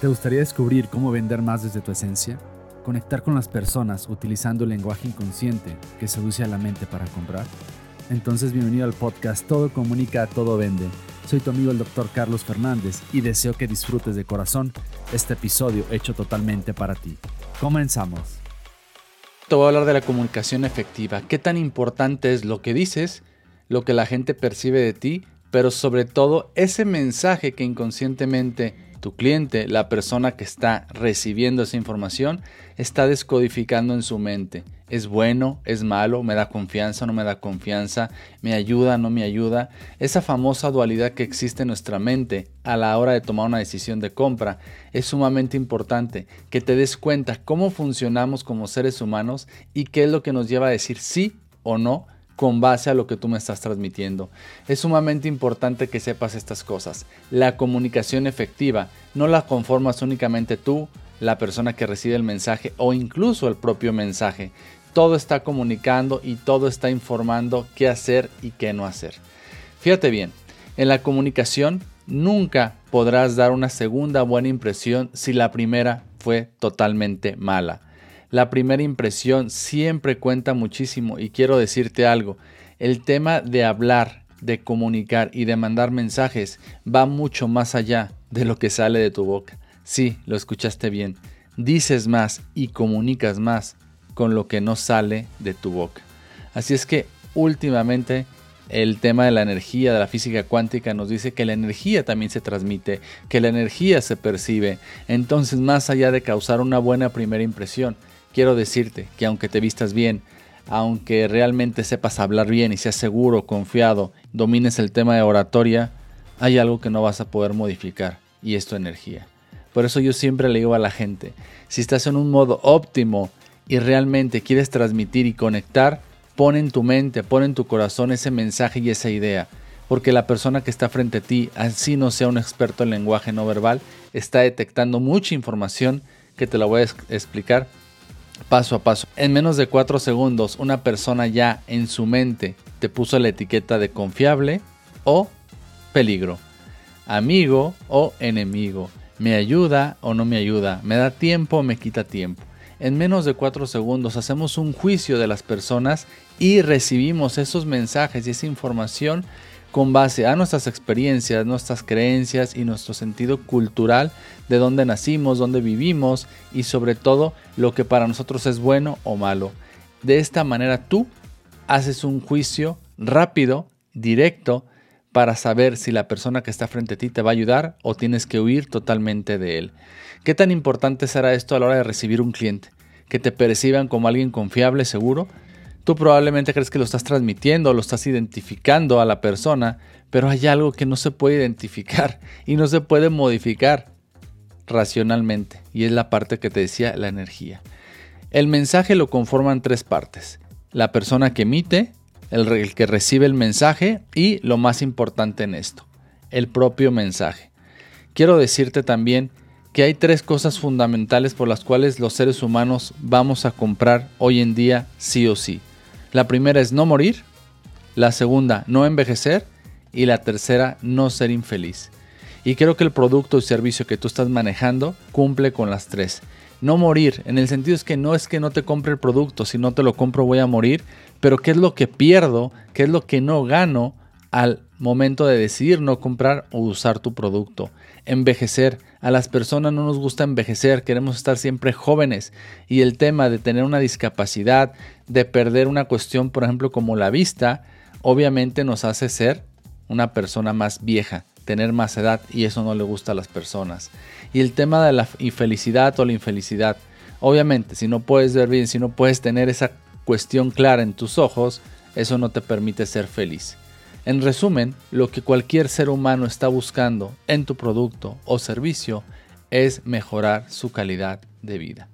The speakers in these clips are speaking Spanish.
¿Te gustaría descubrir cómo vender más desde tu esencia? ¿Conectar con las personas utilizando el lenguaje inconsciente que seduce a la mente para comprar? Entonces bienvenido al podcast Todo Comunica, Todo Vende. Soy tu amigo el doctor Carlos Fernández y deseo que disfrutes de corazón este episodio hecho totalmente para ti. Comenzamos. Te voy a hablar de la comunicación efectiva. ¿Qué tan importante es lo que dices, lo que la gente percibe de ti, pero sobre todo ese mensaje que inconscientemente tu cliente, la persona que está recibiendo esa información, está descodificando en su mente. ¿Es bueno? ¿Es malo? ¿Me da confianza? ¿No me da confianza? ¿Me ayuda? ¿No me ayuda? Esa famosa dualidad que existe en nuestra mente a la hora de tomar una decisión de compra es sumamente importante que te des cuenta cómo funcionamos como seres humanos y qué es lo que nos lleva a decir sí o no con base a lo que tú me estás transmitiendo. Es sumamente importante que sepas estas cosas. La comunicación efectiva no la conformas únicamente tú, la persona que recibe el mensaje o incluso el propio mensaje. Todo está comunicando y todo está informando qué hacer y qué no hacer. Fíjate bien, en la comunicación nunca podrás dar una segunda buena impresión si la primera fue totalmente mala. La primera impresión siempre cuenta muchísimo y quiero decirte algo. El tema de hablar, de comunicar y de mandar mensajes va mucho más allá de lo que sale de tu boca. Sí, lo escuchaste bien. Dices más y comunicas más con lo que no sale de tu boca. Así es que últimamente el tema de la energía, de la física cuántica nos dice que la energía también se transmite, que la energía se percibe. Entonces, más allá de causar una buena primera impresión, quiero decirte que aunque te vistas bien, aunque realmente sepas hablar bien y seas seguro, confiado, domines el tema de oratoria, hay algo que no vas a poder modificar y es tu energía. Por eso yo siempre le digo a la gente, si estás en un modo óptimo y realmente quieres transmitir y conectar, pon en tu mente, pon en tu corazón ese mensaje y esa idea. Porque la persona que está frente a ti, así no sea un experto en lenguaje no verbal, está detectando mucha información que te la voy a explicar paso a paso. En menos de 4 segundos, una persona ya en su mente te puso la etiqueta de confiable o peligro, amigo o enemigo, me ayuda o no me ayuda, me da tiempo o me quita tiempo. En menos de 4 segundos hacemos un juicio de las personas y recibimos esos mensajes y esa información con base a nuestras experiencias, nuestras creencias y nuestro sentido cultural de dónde nacimos, dónde vivimos y sobre todo lo que para nosotros es bueno o malo. De esta manera tú haces un juicio rápido, directo, para saber si la persona que está frente a ti te va a ayudar o tienes que huir totalmente de él. ¿Qué tan importante será esto a la hora de recibir un cliente? Que te perciban como alguien confiable, seguro, Tú probablemente crees que lo estás transmitiendo, lo estás identificando a la persona, pero hay algo que no se puede identificar y no se puede modificar racionalmente. Y es la parte que te decía, la energía. El mensaje lo conforman tres partes. La persona que emite, el, que recibe el mensaje y lo más importante en esto, el propio mensaje. Quiero decirte también que hay tres cosas fundamentales por las cuales los seres humanos vamos a comprar hoy en día sí o sí. La primera es no morir, la segunda no envejecer y la tercera no ser infeliz. Y creo que el producto o servicio que tú estás manejando cumple con las tres. No morir, en el sentido es que no es que no te compre el producto, si no te lo compro voy a morir, pero ¿qué es lo que pierdo? ¿Qué es lo que no gano al momento de decidir no comprar o usar tu producto? Envejecer, a las personas no nos gusta envejecer, queremos estar siempre jóvenes y el tema de tener una discapacidad, de perder una cuestión, por ejemplo, como la vista, obviamente nos hace ser una persona más vieja, tener más edad y eso no le gusta a las personas. Y el tema de la infelicidad o la infelicidad, obviamente, si no puedes ver bien, si no puedes tener esa cuestión clara en tus ojos, eso no te permite ser feliz. En resumen, lo que cualquier ser humano está buscando en tu producto o servicio es mejorar su calidad de vida.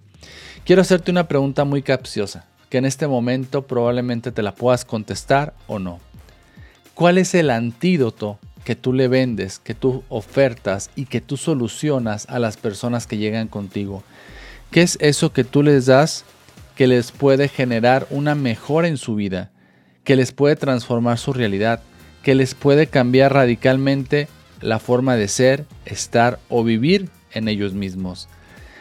Quiero hacerte una pregunta muy capciosa, que en este momento probablemente te la puedas contestar o no. ¿Cuál es el antídoto que tú le vendes, que tú ofertas y que tú solucionas a las personas que llegan contigo? ¿Qué es eso que tú les das que les puede generar una mejora en su vida, que les puede transformar su realidad, que les puede cambiar radicalmente la forma de ser, estar o vivir en ellos mismos.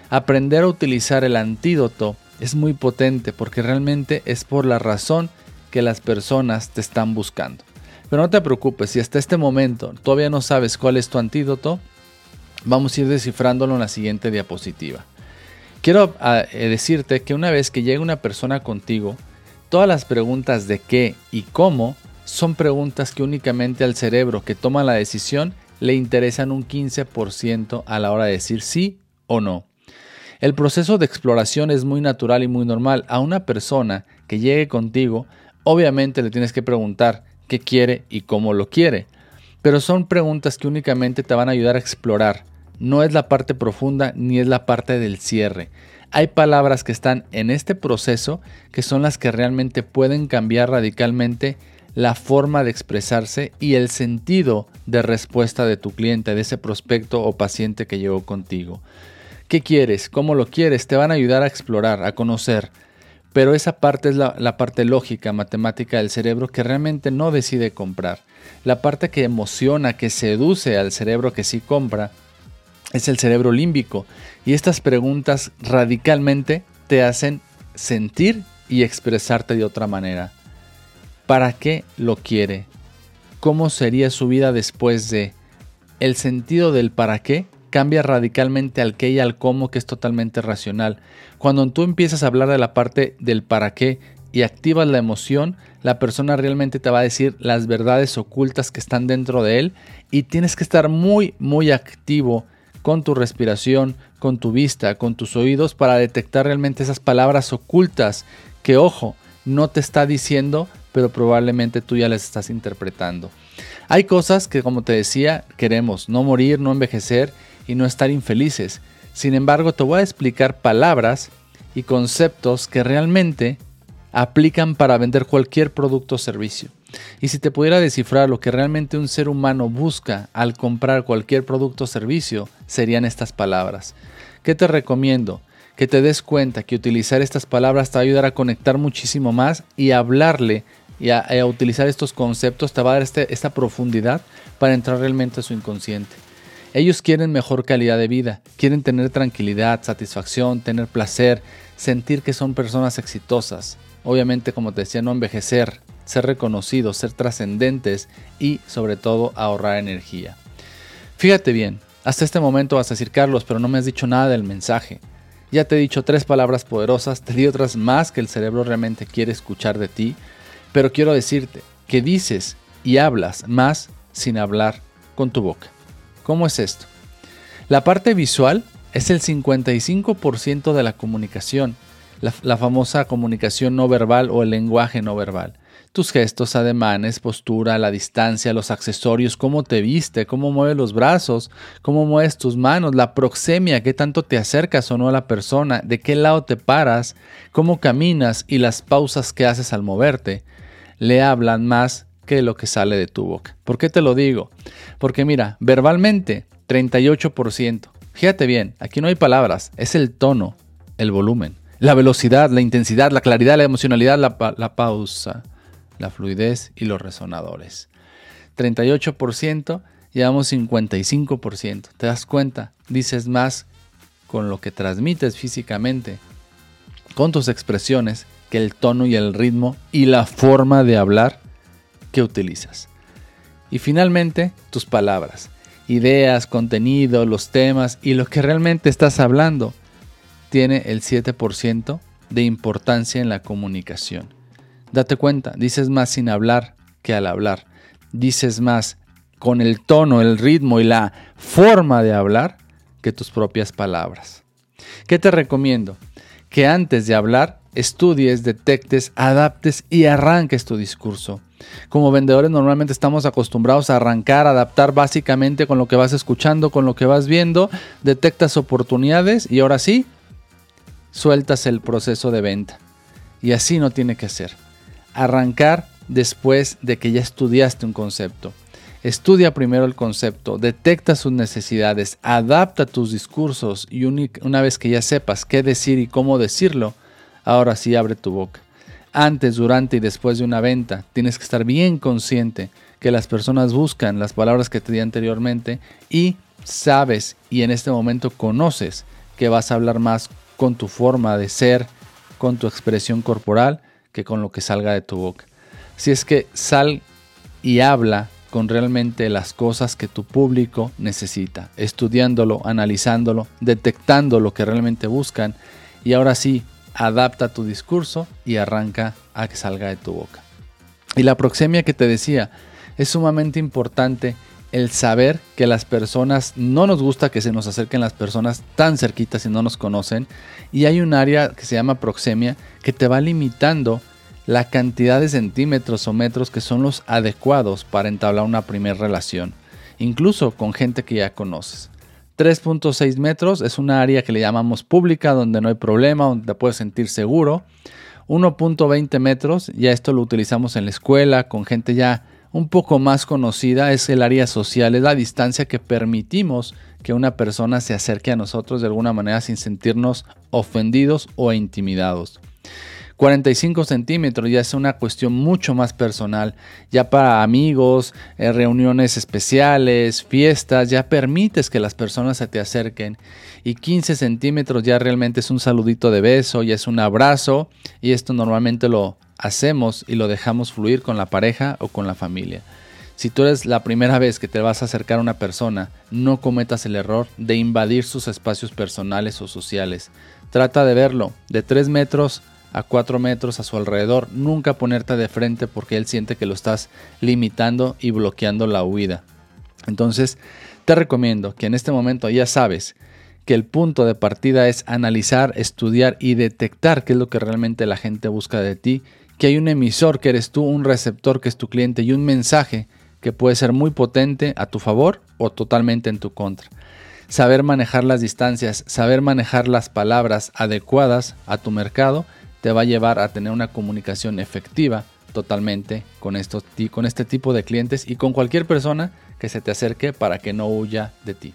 Aprender a utilizar el antídoto es muy potente porque realmente es por la razón que las personas te están buscando. Pero no te preocupes, si hasta este momento todavía no sabes cuál es tu antídoto, vamos a ir descifrándolo en la siguiente diapositiva. Quiero ah, eh, decirte que una vez que llega una persona contigo, todas las preguntas de qué y cómo son preguntas que únicamente al cerebro que toma la decisión le interesan un 15% a la hora de decir sí o no. El proceso de exploración es muy natural y muy normal. A una persona que llegue contigo, obviamente le tienes que preguntar qué quiere y cómo lo quiere. Pero son preguntas que únicamente te van a ayudar a explorar. No es la parte profunda ni es la parte del cierre. Hay palabras que están en este proceso que son las que realmente pueden cambiar radicalmente la forma de expresarse y el sentido de respuesta de tu cliente, de ese prospecto o paciente que llegó contigo. ¿Qué quieres? ¿Cómo lo quieres? Te van a ayudar a explorar, a conocer. Pero esa parte es la, parte lógica, matemática del cerebro que realmente no decide comprar. La parte que emociona, que seduce al cerebro que sí compra, es el cerebro límbico. Y estas preguntas radicalmente te hacen sentir y expresarte de otra manera. ¿Para qué lo quiere? ¿Cómo sería su vida después de? El sentido del para qué cambia radicalmente al qué y al cómo, que es totalmente racional. Cuando tú empiezas a hablar de la parte del para qué y activas la emoción, la persona realmente te va a decir las verdades ocultas que están dentro de él y tienes que estar muy, muy activo con tu respiración, con tu vista, con tus oídos para detectar realmente esas palabras ocultas que, ojo, no te está diciendo pero probablemente tú ya les estás interpretando. Hay cosas que, como te decía, queremos, no morir, no envejecer y no estar infelices. Sin embargo, te voy a explicar palabras y conceptos que realmente aplican para vender cualquier producto o servicio. Y si te pudiera descifrar lo que realmente un ser humano busca al comprar cualquier producto o servicio, serían estas palabras. ¿Qué te recomiendo? Que te des cuenta que utilizar estas palabras te va a ayudar a conectar muchísimo más y hablarle y a, utilizar estos conceptos te va a dar este, esta profundidad para entrar realmente a su inconsciente. Ellos quieren mejor calidad de vida, quieren tener tranquilidad, satisfacción, tener placer, sentir que son personas exitosas. Obviamente, como te decía, no envejecer, ser reconocidos, ser trascendentes y sobre todo ahorrar energía. Fíjate bien, hasta este momento vas a decir, Carlos, pero no me has dicho nada del mensaje. Ya te he dicho tres palabras poderosas, te di otras más que el cerebro realmente quiere escuchar de ti, pero quiero decirte que dices y hablas más sin hablar con tu boca. ¿Cómo es esto? La parte visual es el 55% de la comunicación, la, famosa comunicación no verbal o el lenguaje no verbal. Tus gestos, ademanes, postura, la distancia, los accesorios, cómo te viste, cómo mueves los brazos, cómo mueves tus manos, la proxemia, qué tanto te acercas o no a la persona, de qué lado te paras, cómo caminas y las pausas que haces al moverte le hablan más que lo que sale de tu boca. ¿Por qué te lo digo? Porque mira, verbalmente 38%. Fíjate bien, aquí no hay palabras, es el tono, el volumen, la velocidad, la intensidad, la claridad, la emocionalidad, la, la pausa, la fluidez y los resonadores. 38%, llevamos 55%. ¿Te das cuenta? Dices más con lo que transmites físicamente, con tus expresiones, que el tono y el ritmo y la forma de hablar que utilizas. Y finalmente, tus palabras, ideas, contenido, los temas y lo que realmente estás hablando tiene el 7% de importancia en la comunicación. Date cuenta, dices más sin hablar que al hablar. Dices más con el tono, el ritmo y la forma de hablar que tus propias palabras. ¿Qué te recomiendo? Que antes de hablar estudies, detectes, adaptes y arranques tu discurso. Como vendedores normalmente estamos acostumbrados a arrancar, adaptar básicamente con lo que vas escuchando, con lo que vas viendo, detectas oportunidades y ahora sí, sueltas el proceso de venta. Y así no tiene que ser. Arrancar después de que ya estudiaste un concepto. Estudia primero el concepto, detecta sus necesidades, adapta tus discursos y una vez que ya sepas qué decir y cómo decirlo, ahora sí abre tu boca. Antes, durante y después de una venta, tienes que estar bien consciente que las personas buscan las palabras que te di anteriormente y sabes y en este momento conoces que vas a hablar más con tu forma de ser, con tu expresión corporal, que con lo que salga de tu boca. Si es que sal y habla con realmente las cosas que tu público necesita, estudiándolo, analizándolo, detectando lo que realmente buscan y ahora sí, adapta tu discurso y arranca a que salga de tu boca. Y la proxemia que te decía, es sumamente importante el saber que las personas, no nos gusta que se nos acerquen las personas tan cerquitas y no nos conocen, y hay un área que se llama proxemia que te va limitando la cantidad de centímetros o metros que son los adecuados para entablar una primera relación, incluso con gente que ya conoces. 3.6 metros es una área que le llamamos pública, donde no hay problema, donde te puedes sentir seguro. 1.20 metros, ya esto lo utilizamos en la escuela, con gente ya un poco más conocida, es el área social, es la distancia que permitimos que una persona se acerque a nosotros de alguna manera sin sentirnos ofendidos o intimidados. 45 centímetros ya es una cuestión mucho más personal, ya para amigos, eh, reuniones especiales, fiestas, ya permites que las personas se te acerquen. Y 15 centímetros ya realmente es un saludito de beso, ya es un abrazo y esto normalmente lo hacemos y lo dejamos fluir con la pareja o con la familia. Si tú eres la primera vez que te vas a acercar a una persona, no cometas el error de invadir sus espacios personales o sociales. Trata de verlo de 3 metros a 4 metros a su alrededor, nunca ponerte de frente porque él siente que lo estás limitando y bloqueando la huida. Entonces, te recomiendo que en este momento ya sabes que el punto de partida es analizar, estudiar y detectar qué es lo que realmente la gente busca de ti, que hay un emisor que eres tú, un receptor que es tu cliente y un mensaje que puede ser muy potente a tu favor o totalmente en tu contra. Saber manejar las distancias, saber manejar las palabras adecuadas a tu mercado te va a llevar a tener una comunicación efectiva totalmente con, estos, con este tipo de clientes y con cualquier persona que se te acerque para que no huya de ti.